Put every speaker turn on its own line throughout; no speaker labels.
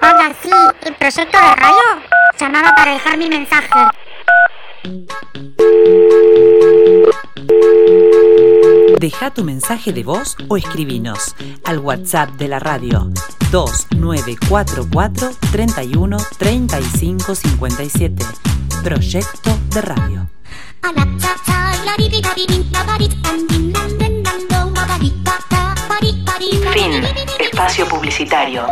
Hola, sí, el proyecto de radio. Llamaba para dejar mi mensaje.
Deja tu mensaje de voz o escribinos al WhatsApp de la radio 2944 31 35 57. Proyecto de radio. Fin. Espacio publicitario.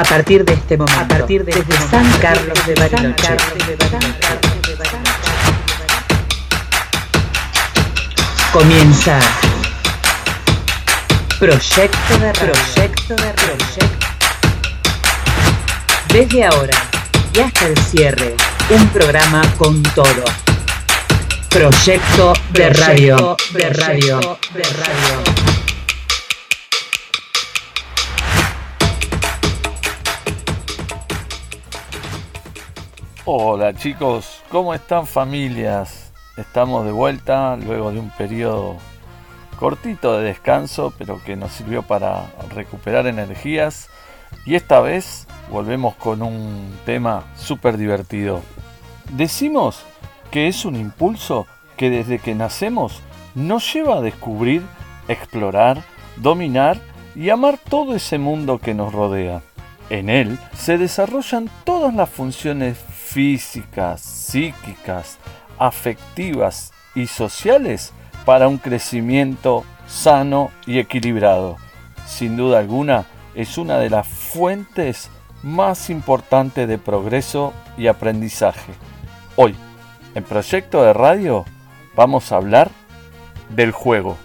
A partir de este momento, a partir de desde este San Carlos de Bariloche, comienza Proyecto de Proyecto de Proyecto. Desde ahora y hasta el cierre, un programa con todo. Proyecto de radio, de radio, de radio.
Hola chicos, ¿cómo están familias? Estamos de vuelta luego de un periodo cortito de descanso, pero que nos sirvió para recuperar energías. Y esta vez volvemos con un tema súper divertido. Decimos que es un impulso que desde que nacemos nos lleva a descubrir, explorar, dominar y amar todo ese mundo que nos rodea. En él se desarrollan todas las funciones físicas, psíquicas, afectivas y sociales para un crecimiento sano y equilibrado. Sin duda alguna, es una de las fuentes más importantes de progreso y aprendizaje. Hoy, en Proyecto de Radio, vamos a hablar del juego.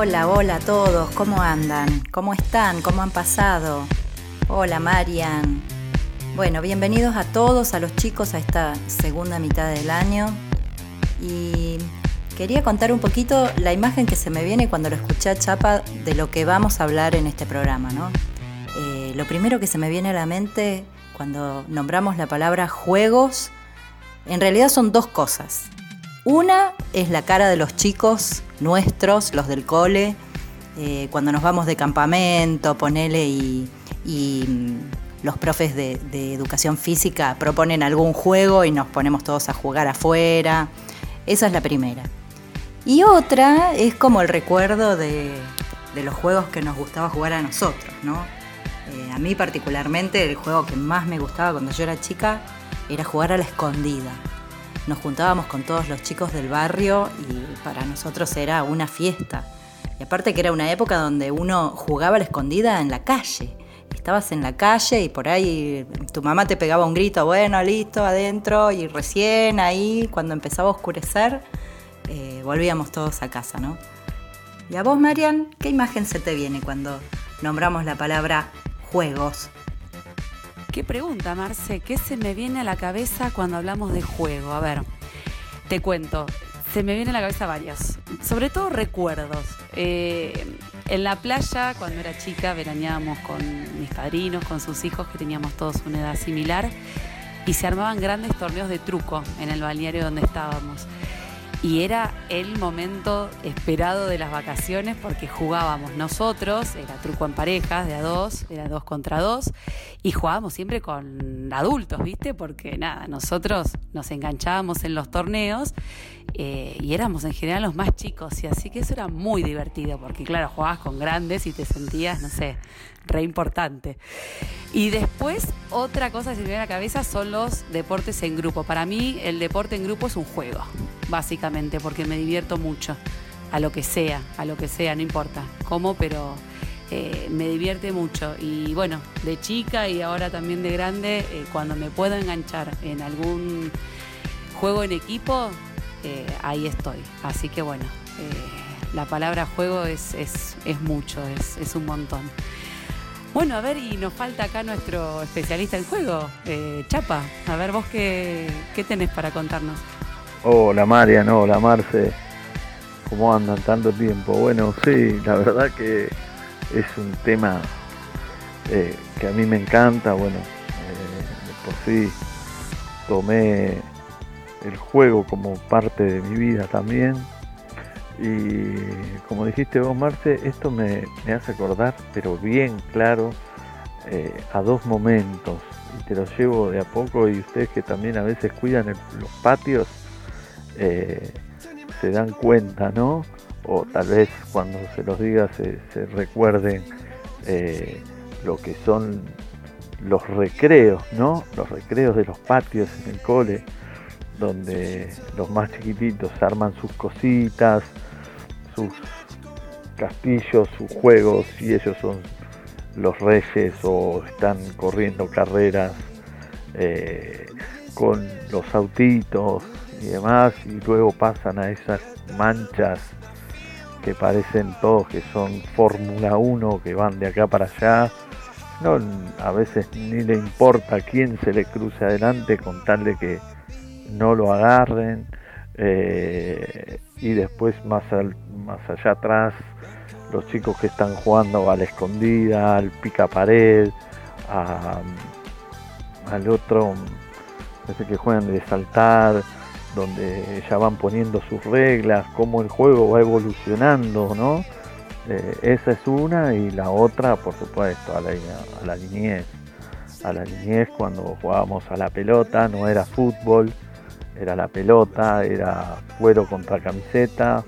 Hola, hola a todos, ¿cómo andan? ¿Cómo están? ¿Cómo han pasado? Hola Marian. Bueno, bienvenidos a todos, a los chicos, a esta segunda mitad del año. Y quería contar un poquito la imagen que se me viene cuando lo escuché a Chapa de lo que vamos a hablar en este programa, ¿no? Eh, lo primero que se me viene a la mente cuando nombramos la palabra juegos, en realidad son dos cosas. Una es la cara de los chicos nuestros, los del cole, eh, cuando nos vamos de campamento, ponele y, mm, los profes de, educación física proponen algún juego y nos ponemos todos a jugar afuera. Esa es la primera. Y otra es como el recuerdo de, los juegos que nos gustaba jugar a nosotros, ¿no? Eh, a mí particularmente el juego que más me gustaba cuando yo era chica era jugar a la escondida nos juntábamos con todos los chicos del barrio y para nosotros era una fiesta. Y aparte que era una época donde uno jugaba a la escondida en la calle. Estabas en la calle y por ahí tu mamá te pegaba un grito, bueno, listo, adentro, y recién ahí, cuando empezaba a oscurecer, eh, volvíamos todos a casa, ¿no? Y a vos, Marian, ¿qué imagen se te viene cuando nombramos la palabra juegos?
Qué pregunta, Marce. ¿Qué se me viene a la cabeza cuando hablamos de juego? A ver, te cuento. Se me viene a la cabeza varios. Sobre todo recuerdos. Eh, en la playa, cuando era chica, veraneábamos con mis padrinos, con sus hijos, que teníamos todos una edad similar, y se armaban grandes torneos de truco en el balneario donde estábamos y era el momento esperado de las vacaciones porque jugábamos nosotros, era truco en parejas, de a dos, era dos contra dos, y jugábamos siempre con adultos, ¿viste? Porque nada, nosotros nos enganchábamos en los torneos eh, y éramos en general los más chicos, y así que eso era muy divertido porque, claro, jugabas con grandes y te sentías, no sé, re importante. Y después, otra cosa que se me viene a la cabeza son los deportes en grupo. Para mí, el deporte en grupo es un juego, básicamente, porque me divierto mucho, a lo que sea, a lo que sea, no importa cómo, pero eh, me divierte mucho. Y bueno, de chica y ahora también de grande, eh, cuando me puedo enganchar en algún juego en equipo, eh, ahí estoy. Así que bueno, la palabra juego es, es, mucho, es, es un montón. Bueno, a ver, y nos falta acá nuestro especialista en juego, Chapa. A ver, vos qué, qué tenés para contarnos.
Hola Marian, hola Marce. ¿Cómo andan tanto tiempo? Bueno, sí, la verdad que es un tema eh, que a mí me encanta. Bueno, eh, por sí tomé el juego como parte de mi vida también. Y como dijiste vos, Marce, esto me, hace acordar, pero bien claro, eh, a dos momentos. Y te los llevo de a poco y ustedes que también a veces cuidan los patios, eh, se dan cuenta, ¿no? O tal vez cuando se los diga se, recuerden eh, lo que son los recreos, ¿no? Los recreos de los patios en el cole, donde los más chiquititos arman sus cositas, sus castillos, sus juegos, y ellos son los reyes o están corriendo carreras eh, con los autitos y demás, y luego pasan a esas manchas que parecen todos que son Fórmula 1, que van de acá para allá. No, a veces ni le importa quién se le cruce adelante con tal de que no lo agarren. Eh, y después más, más allá atrás los chicos que están jugando a la escondida, al pica pared, al otro, ese que juegan de saltar, donde ya van poniendo sus reglas, cómo el juego va evolucionando, ¿no? Eh, esa es una y la otra, por supuesto, a la, a la niñez. A la niñez cuando jugábamos a la pelota, no era fútbol, era la pelota, era cuero contra camiseta,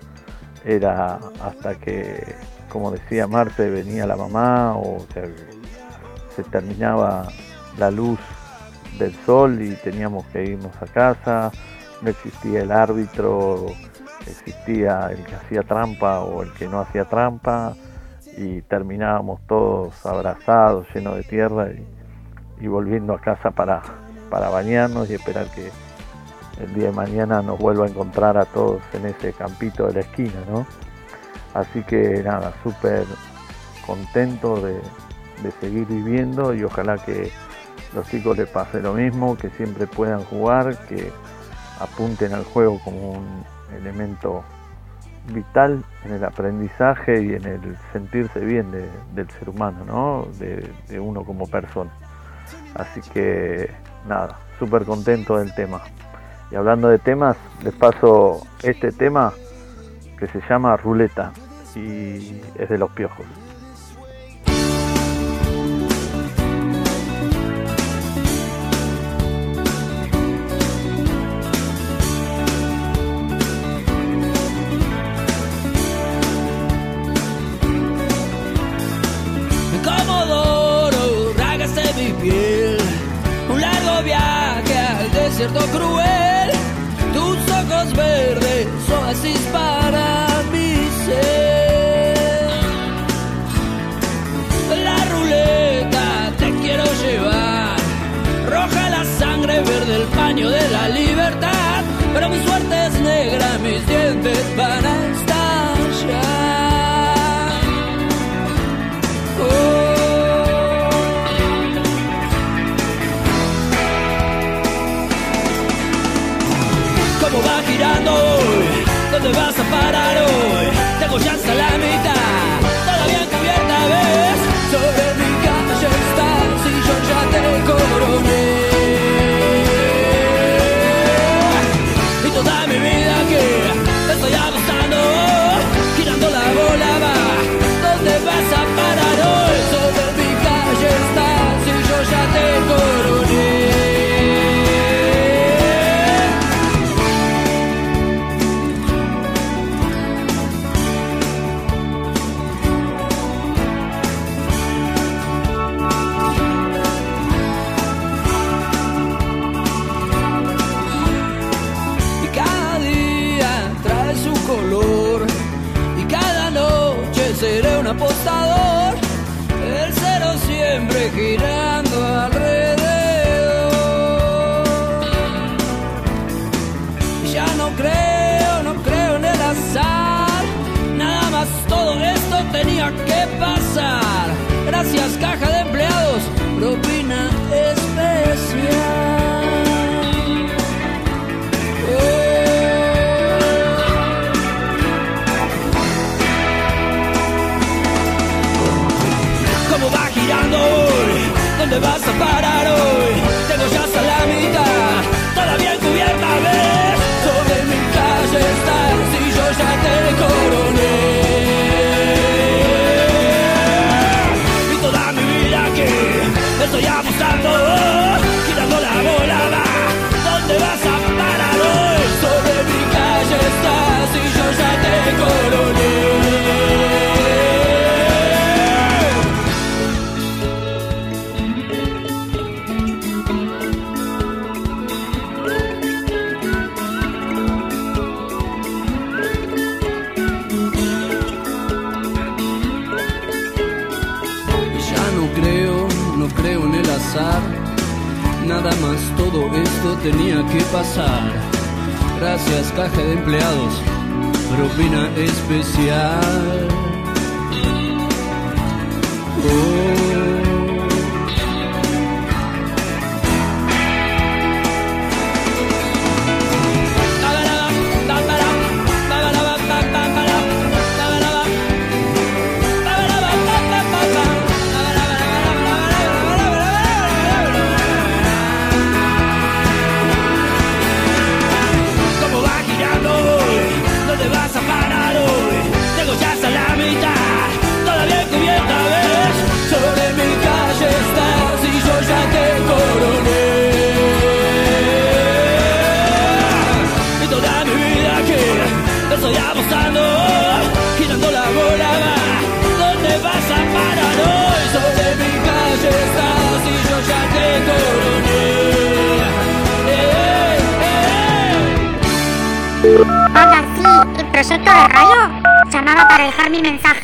era hasta que, como decía Marte, venía la mamá o se terminaba la luz del sol y teníamos que irnos a casa, no existía el árbitro, existía el que hacía trampa o el que no hacía trampa y terminábamos todos abrazados, llenos de tierra y, volviendo a casa para, para bañarnos y esperar que el día de mañana nos vuelva a encontrar a todos en ese campito de la esquina, ¿no? Así que nada, súper contento de, de, seguir viviendo y ojalá que los chicos les pase lo mismo, que siempre puedan jugar, que apunten al juego como un elemento vital en el aprendizaje y en el sentirse bien del ser humano, ¿no? de, de uno como persona. Así que nada, súper contento del tema. Y hablando de temas, les paso este tema que se llama Ruleta y es de los piojos.
Desierto cruel, tus ojos verdes, oasis para mi ser. La ruleta te quiero llevar, roja la sangre, verde el paño de la libertad, pero mi suerte ¿Dónde vas vas a parar. Todo esto tenía que pasar. Gracias, caja de empleados, propina especial. Oh.
Proyecto de radio. Llamaba para dejar mi mensaje.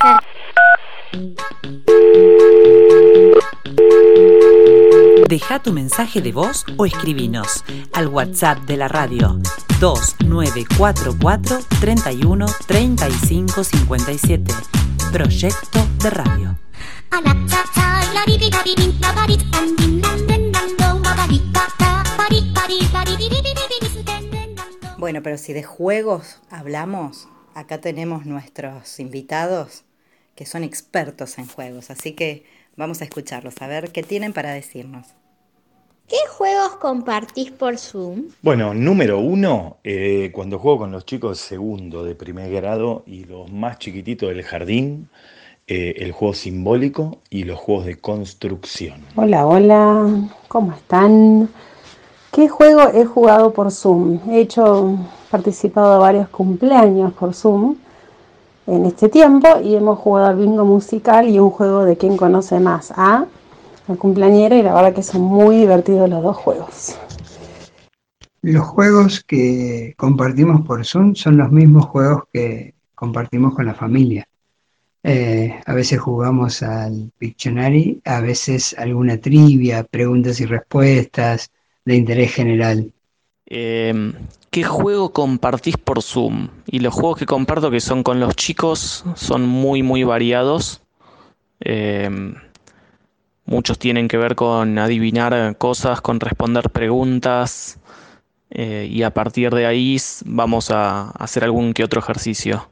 Deja tu mensaje de voz o escribinos al WhatsApp de la radio 2944 31 35 57. Proyecto de radio.
Bueno, pero si de juegos hablamos, acá tenemos nuestros invitados que son expertos en juegos, así que vamos a escucharlos, a ver qué tienen para decirnos.
¿Qué juegos compartís por Zoom?
Bueno, número uno, eh, cuando juego con los chicos de segundo, de primer grado y los más chiquititos del jardín, eh, el juego simbólico y los juegos de construcción.
Hola, hola, ¿cómo están? ¿Qué juego he jugado por Zoom? He hecho, participado de varios cumpleaños por Zoom en este tiempo y hemos jugado al bingo musical y un juego de quién conoce más a el cumpleañero y la verdad que son muy divertidos los dos juegos.
Los juegos que compartimos por Zoom son los mismos juegos que compartimos con la familia. Eh, a veces jugamos al Pictionary, a veces alguna trivia, preguntas y respuestas de interés general.
Eh, ¿Qué juego compartís por Zoom? Y los juegos que comparto que son con los chicos son muy muy variados. Eh, muchos tienen que ver con adivinar cosas, con responder preguntas. eh, y a partir de ahí vamos a hacer algún que otro ejercicio.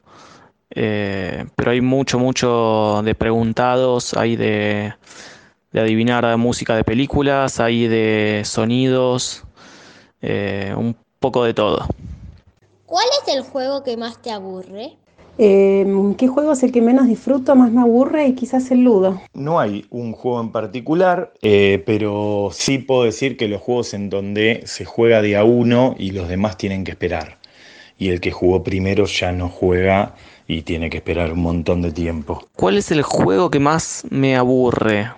Eh, pero hay mucho, mucho de preguntados, hay de, de adivinar música de películas, hay de sonidos, eh, un poco de todo.
¿Cuál es el juego que más te aburre?
Eh, ¿Qué juego es el que menos disfruto, más me aburre y quizás el ludo?
No hay un juego en particular, eh, pero sí puedo decir que los juegos en donde se juega de a uno y los demás tienen que esperar. Y el que jugó primero ya no juega y tiene que esperar un montón de tiempo.
¿Cuál es el juego que más me aburre?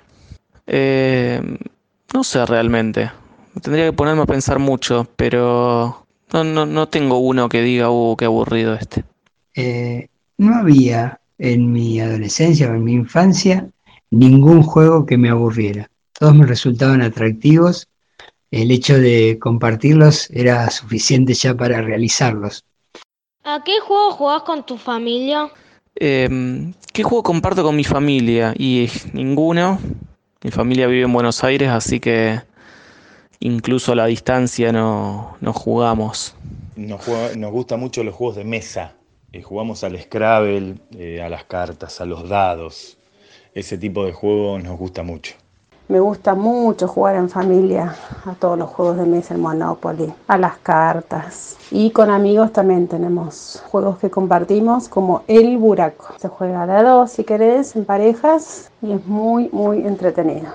Eh, no sé realmente. Tendría que ponerme a pensar mucho, pero no, no, no tengo uno que diga, uh, qué aburrido este.
Eh, no había en mi adolescencia o en mi infancia ningún juego que me aburriera. Todos me resultaban atractivos. El hecho de compartirlos era suficiente ya para realizarlos.
¿A qué juego jugás con tu familia?
Eh, ¿qué juego comparto con mi familia? Y ninguno. Mi familia vive en Buenos Aires, así que incluso a la distancia no, no jugamos.
Nos, juega- gustan mucho los juegos de mesa. Eh, jugamos al Scrabble, eh, a las cartas, a los dados. Ese tipo de juego nos gusta mucho.
Me gusta mucho jugar en familia a todos los juegos de mesa, el Monopoly, a las cartas. Y con amigos también tenemos juegos que compartimos como el buraco. Se juega de a dos si querés, en parejas y es muy, muy entretenido.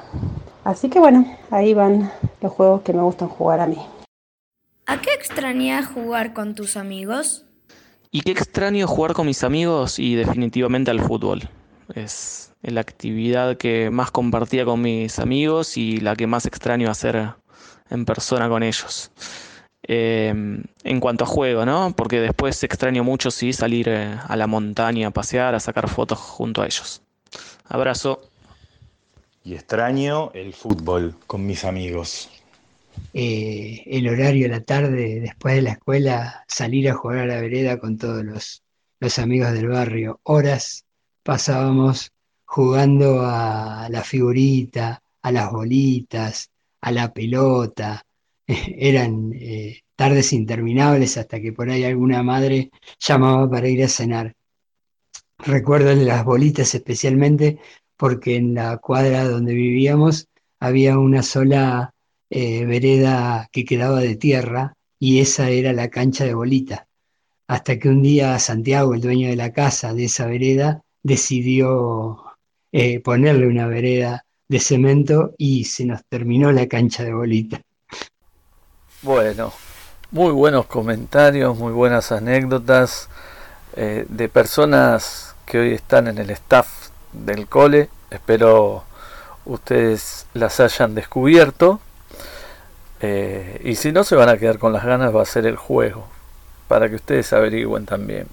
Así que bueno, ahí van los juegos que me gustan jugar a mí.
¿A qué extrañas jugar con tus amigos?
Y qué extraño jugar con mis amigos y definitivamente al fútbol. Es la actividad que más compartía con mis amigos y la que más extraño hacer en persona con ellos. Eh, en cuanto a juego, ¿no? Porque después extraño mucho sí salir eh, a la montaña a pasear, a sacar fotos junto a ellos. Abrazo.
Y extraño el fútbol con mis amigos.
eh, el horario de la tarde, después de la escuela, salir a jugar a la vereda con todos los, los amigos del barrio. Horas pasábamos jugando a la figurita, a las bolitas, a la pelota. Eran eh, tardes interminables hasta que por ahí alguna madre llamaba para ir a cenar. Recuerdo las bolitas especialmente porque en la cuadra donde vivíamos había una sola eh, vereda que quedaba de tierra y esa era la cancha de bolita. Hasta que un día Santiago, el dueño de la casa de esa vereda, decidió eh, ponerle una vereda de cemento y se nos terminó la cancha de bolita.
Bueno, muy buenos comentarios, muy buenas anécdotas eh, de personas que hoy están en el staff del cole. Espero ustedes las hayan descubierto. Eh, y si no se van a quedar con las ganas, va a ser el juego. Para que ustedes averigüen también.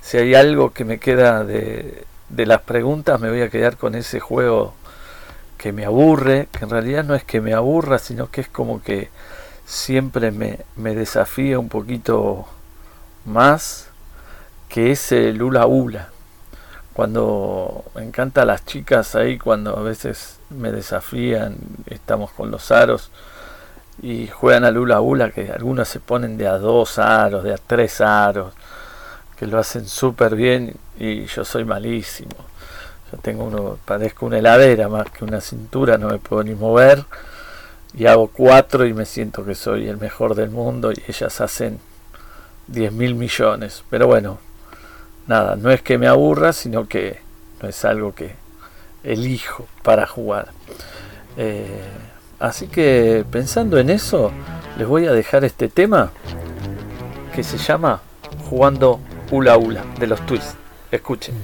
Si hay algo que me queda de, de las preguntas, me voy a quedar con ese juego que me aburre. Que en realidad no es que me aburra, sino que es como que siempre me, me desafía un poquito más. Que es el hula hula cuando me encanta las chicas ahí cuando a veces me desafían estamos con los aros y juegan al hula hula que algunos se ponen de a dos aros de a tres aros que lo hacen súper bien y yo soy malísimo yo tengo uno padezco una heladera más que una cintura no me puedo ni mover y hago cuatro y me siento que soy el mejor del mundo y ellas hacen diez mil millones pero bueno nada, no es que me aburra, sino que no es algo que elijo para jugar. Eh, así que pensando en eso, les voy a dejar este tema que se llama Jugando Hula Hula de los Twists. Escuchen.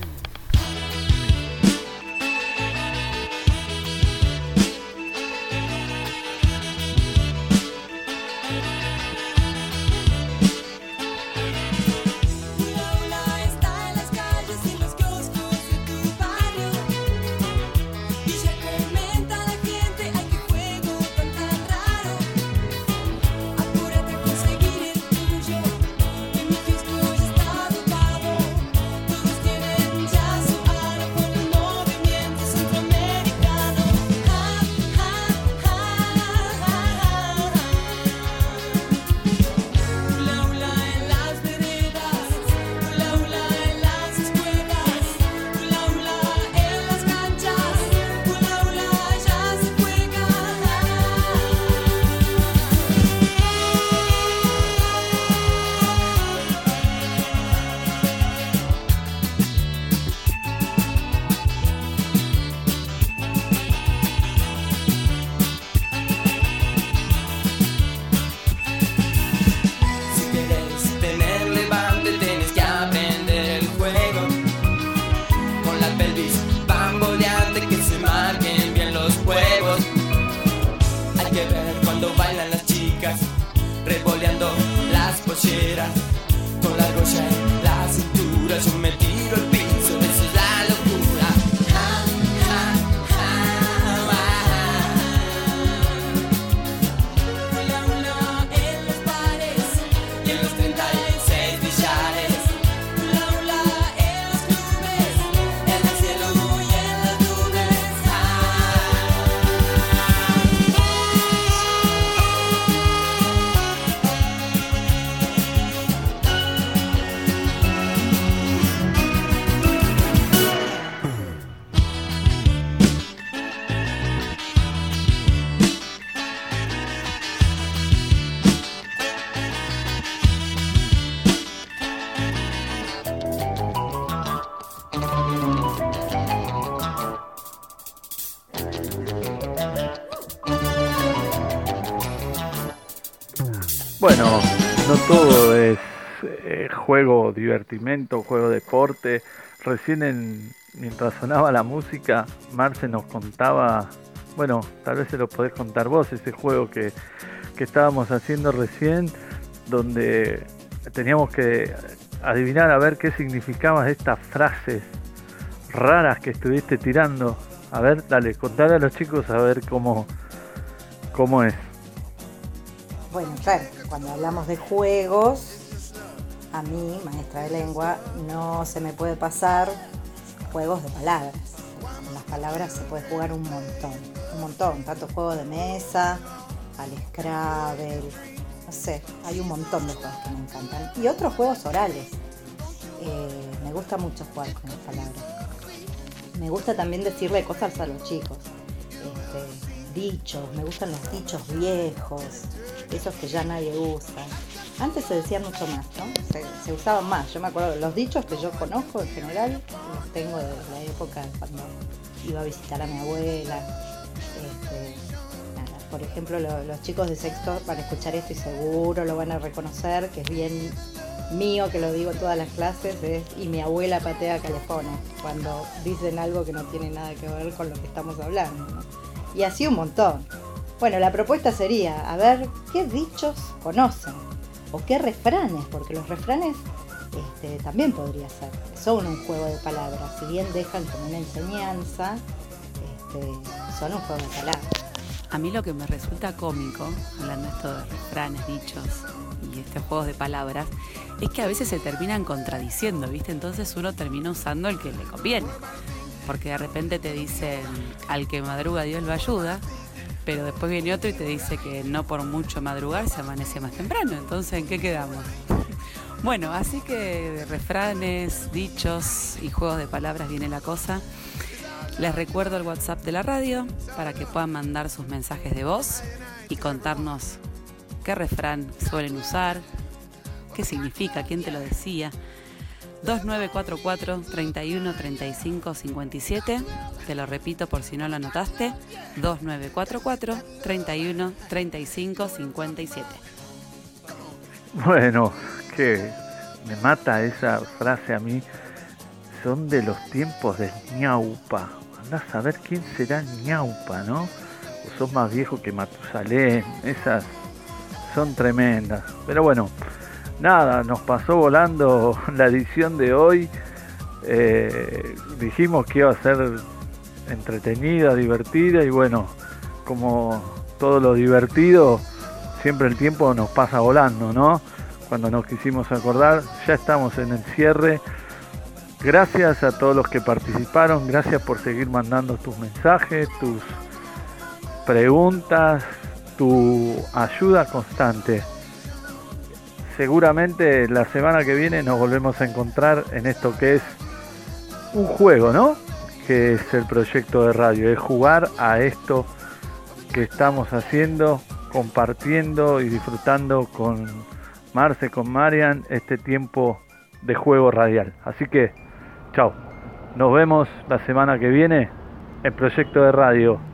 Juego divertimento, juego deporte. Recién en, mientras sonaba la música, Marce nos contaba, bueno, tal vez se lo podés contar vos, ese juego que, que estábamos haciendo recién, donde teníamos que adivinar a ver qué significaban estas frases raras que estuviste tirando. A ver, dale, contale a los chicos a ver cómo, cómo es.
bueno, claro, cuando hablamos de juegos, a mí, maestra de lengua, no se me puede pasar juegos de palabras. Con las palabras se puede jugar un montón, un montón, tanto juegos de mesa, al Scrabble, no sé, hay un montón de juegos que me encantan. Y otros juegos orales. Eh, me gusta mucho jugar con las palabras. Me gusta también decirle cosas a los chicos. Este, dichos, me gustan los dichos viejos, esos que ya nadie usa. Antes se decían mucho más, ¿no? Se, usaban más. Yo me acuerdo, los dichos que yo conozco en general, los tengo de la época cuando iba a visitar a mi abuela. Este, por ejemplo, los chicos de sexto van a escuchar esto y seguro lo van a reconocer, que es bien mío, que lo digo en todas las clases, es y mi abuela patea calefones, cuando dicen algo que no tiene nada que ver con lo que estamos hablando. Y así un montón. Bueno, la propuesta sería, a ver, ¿qué dichos conocen? ¿O qué refranes? Porque los refranes este, también podría ser. Son un juego de palabras. Si bien dejan como una enseñanza, este, son un juego de palabras.
A mí lo que me resulta cómico, hablando esto de refranes, dichos y estos juegos de palabras, es que a veces se terminan contradiciendo, ¿viste? Entonces uno termina usando el que le conviene. Porque de repente te dicen, al que madruga Dios lo ayuda, pero después viene otro y te dice que no por mucho madrugar se amanece más temprano. Entonces, ¿en qué quedamos? bueno, así que de refranes, dichos y juegos de palabras viene la cosa. Les recuerdo el WhatsApp de la radio para que puedan mandar sus mensajes de voz y contarnos qué refrán suelen usar, qué significa, quién te lo decía. 2944 31 35 57. Te lo repito por si no lo anotaste. 2944 31 35 57.
Bueno, que me mata esa frase a mí. Son de los tiempos de ñaupa. Andás a saber quién será ñaupa, ¿no? O sos más viejo que Matusalén. Esas son tremendas. Pero bueno, nada, nos pasó volando la edición de hoy. Eh, dijimos que iba a ser entretenida, divertida y bueno, como todo lo divertido, siempre el tiempo nos pasa volando, ¿no? Cuando nos quisimos acordar, ya estamos en el cierre. Gracias a todos los que participaron, gracias por seguir mandando tus mensajes, tus preguntas, tu ayuda constante seguramente la semana que viene nos volvemos a encontrar en esto que es un juego, ¿no? Que es el proyecto de radio, es jugar a esto que estamos haciendo, compartiendo y disfrutando con Marce, con Marian, este tiempo de juego radial. Así que, chao. Nos vemos la semana que viene en Proyecto de Radio.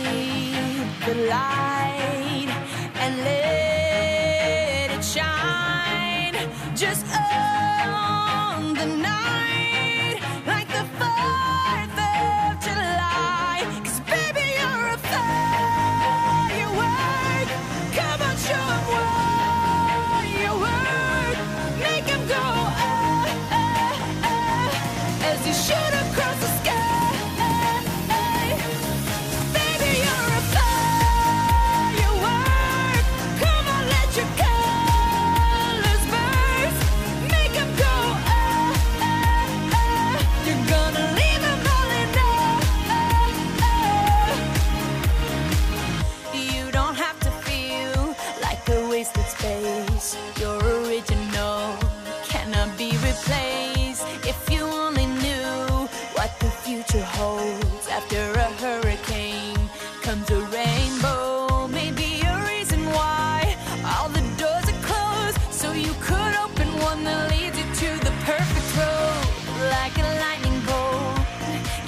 the light and let it shine. Just on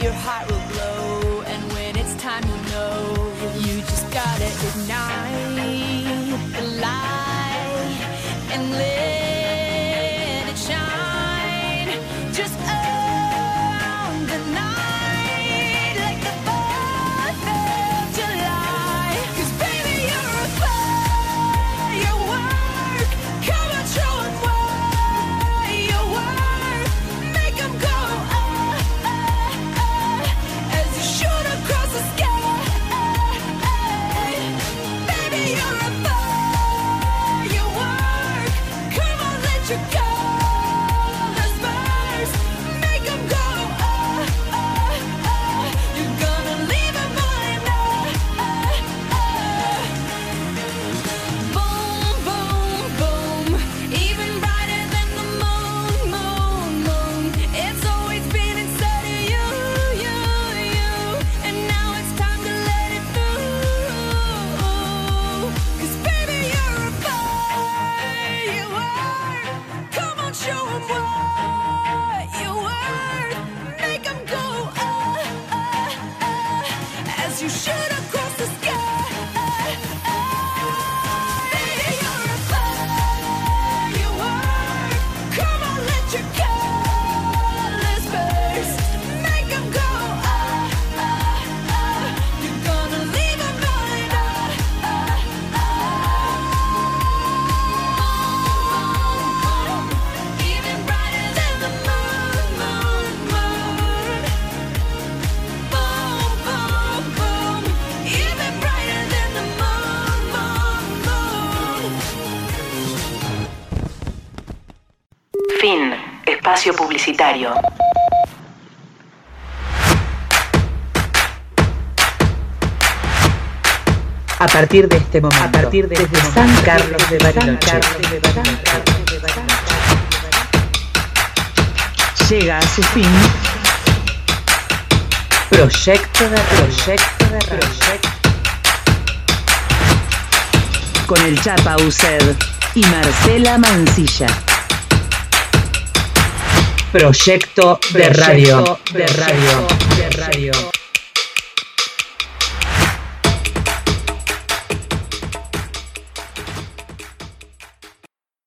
your
heart publicitario. A partir de este momento, a partir de desde este San Carlos de Bariloche, llega a su fin. Proyecto de Proyecto de Proyecto con el Chapa Uced y Marcela Mancilla. Proyecto, de radio. De radio. De radio.